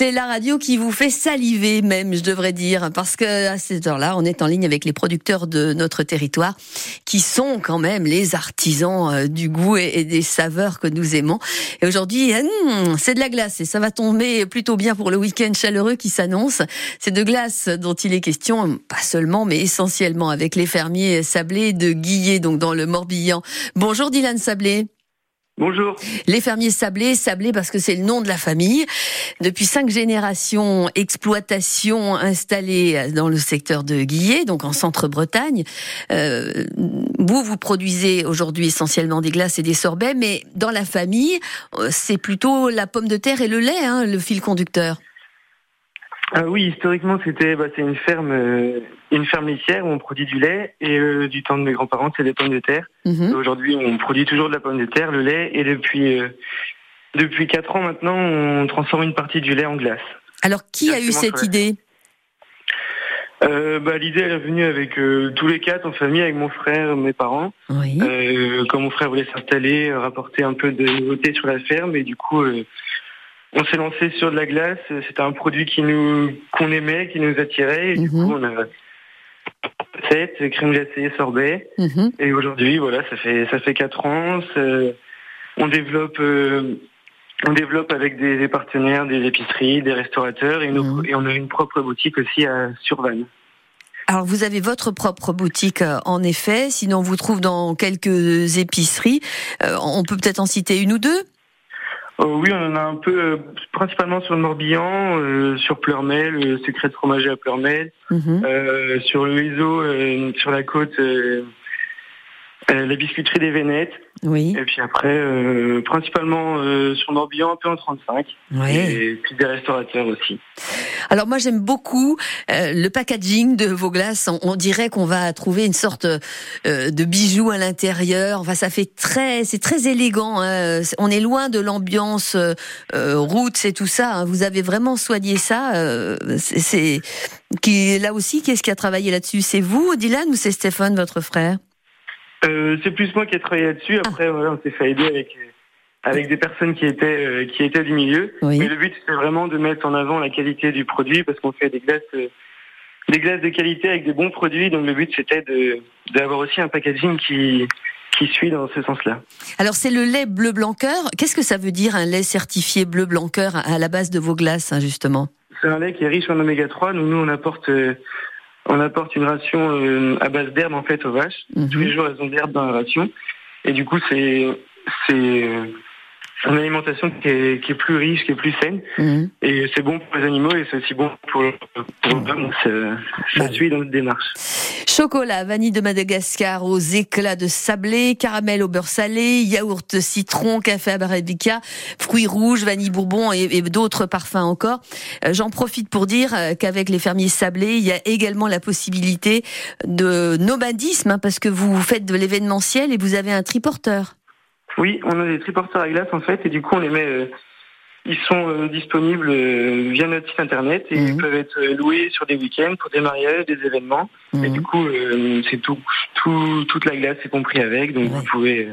C'est la radio qui vous fait saliver même, je devrais dire, parce que à cette heure-là, on est en ligne avec les producteurs de notre territoire, qui sont quand même les artisans euh, du goût et des saveurs que nous aimons. Et aujourd'hui, hum, c'est de la glace et ça va tomber plutôt bien pour le week-end chaleureux qui s'annonce. C'est de glace dont il est question, pas seulement, mais essentiellement avec les fermiers sablés de Guillet, donc dans le Morbihan. Bonjour Dylan Sablé. Bonjour. Les fermiers sablés, sablés parce que c'est le nom de la famille. Depuis cinq générations, exploitation installée dans le secteur de Guillet, donc en centre-Bretagne. Euh, vous, vous produisez aujourd'hui essentiellement des glaces et des sorbets, mais dans la famille, euh, c'est plutôt la pomme de terre et le lait, hein, le fil conducteur. Ah oui, historiquement, c'était bah, c'est une ferme, euh, une ferme laitière où on produit du lait et euh, du temps de mes grands-parents, c'est des pommes de terre. Mhm. Aujourd'hui, on produit toujours de la pomme de terre, le lait, et depuis euh, depuis quatre ans maintenant, on transforme une partie du lait en glace. Alors, qui a eu cette idée? Bah, L'idée, elle est venue avec tous les quatre en famille, avec mon frère, mes parents. Oui. quand mon frère voulait s'installer, rapporter un peu de nouveauté sur la ferme, et du coup, on s'est lancé sur de la glace. C'était un produit qui nous qu'on aimait, qui nous attirait. Et du coup, mhm. on a fait crème glacée, sorbet. Mhm. Et aujourd'hui, voilà, ça fait ça fait quatre ans. On développe. Euh, on développe avec des, partenaires, des épiceries, des restaurateurs et, mhm. et on a une propre boutique aussi à Survanne. Alors vous avez votre propre boutique euh, en effet, sinon on vous trouve dans quelques épiceries. Euh, on peut peut-être en citer une ou deux oui, on en a un peu, euh, principalement sur le Morbihan, euh, sur Pleurmel, le secret de fromager à Pleurmel, mhm. sur le Iso, sur la côte, la biscuiterie des Vénètes. Oui. Et puis après, euh, principalement euh, sur Morbihan, un peu en 35. Oui. Et puis des restaurateurs aussi. Alors moi j'aime beaucoup euh, le packaging de vos glaces. On, dirait qu'on va trouver une sorte de bijou à l'intérieur. Enfin ça fait très, c'est très élégant. Hein. On est loin de l'ambiance roots et tout ça. Hein. Vous avez vraiment soigné ça. c'est qui là aussi, qu'est-ce qui a travaillé là-dessus? C'est vous, Dylan, ou c'est Stéphane, votre frère? Euh, c'est plus moi qui ai travaillé là-dessus. Ah. Après, voilà, on s'est fait aider avec avec des personnes qui étaient euh, qui étaient du milieu. Mais le but c'est vraiment de mettre en avant la qualité du produit parce qu'on fait des glaces euh, des glaces de qualité avec des bons produits. Donc le but c'était de d'avoir aussi un packaging qui qui suit dans ce sens-là. Alors c'est le lait bleu blanc cœur. Qu'est-ce que ça veut dire un lait certifié bleu blanc cœur à la base de vos glaces hein, justement? C'est un lait qui est riche en oméga 3. nous on apporte on apporte une ration euh, à base d'herbe en fait aux vaches. Mhm. Tous les jours elles ont de l'herbe dans la ration. Et du coup c'est c'est une alimentation qui est, qui est, plus riche, qui est plus saine. Mhm. Et c'est bon pour les animaux et c'est aussi bon pour, pour l'homme. Ça, suit dans notre démarche. Chocolat, vanille de Madagascar aux éclats de sablé, caramel au beurre salé, yaourt citron, café arabica, fruits rouges, vanille bourbon et, d'autres parfums encore. Euh, j'en profite pour dire euh, qu'avec les fermiers sablés, il y a également la possibilité de nomadisme, hein, parce que vous faites de l'événementiel et vous avez un triporteur. Oui, on a des triporteurs à glace en fait, et du coup on les met. Euh, ils sont euh, disponibles euh, via notre site internet et ils mhm. peuvent être loués sur des week-ends pour des mariages, des événements. Et mhm. du coup, c'est tout, tout, toute la glace est compris avec, donc vous pouvez,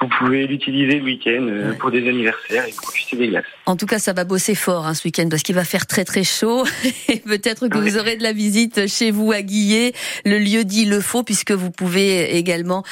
vous pouvez l'utiliser le week-end pour des anniversaires et profiter des glaces. En tout cas, ça va bosser fort hein, ce week-end parce qu'il va faire très très chaud et peut-être que vous aurez de la visite chez vous à Guillet. Le lieu dit le faux puisque vous pouvez également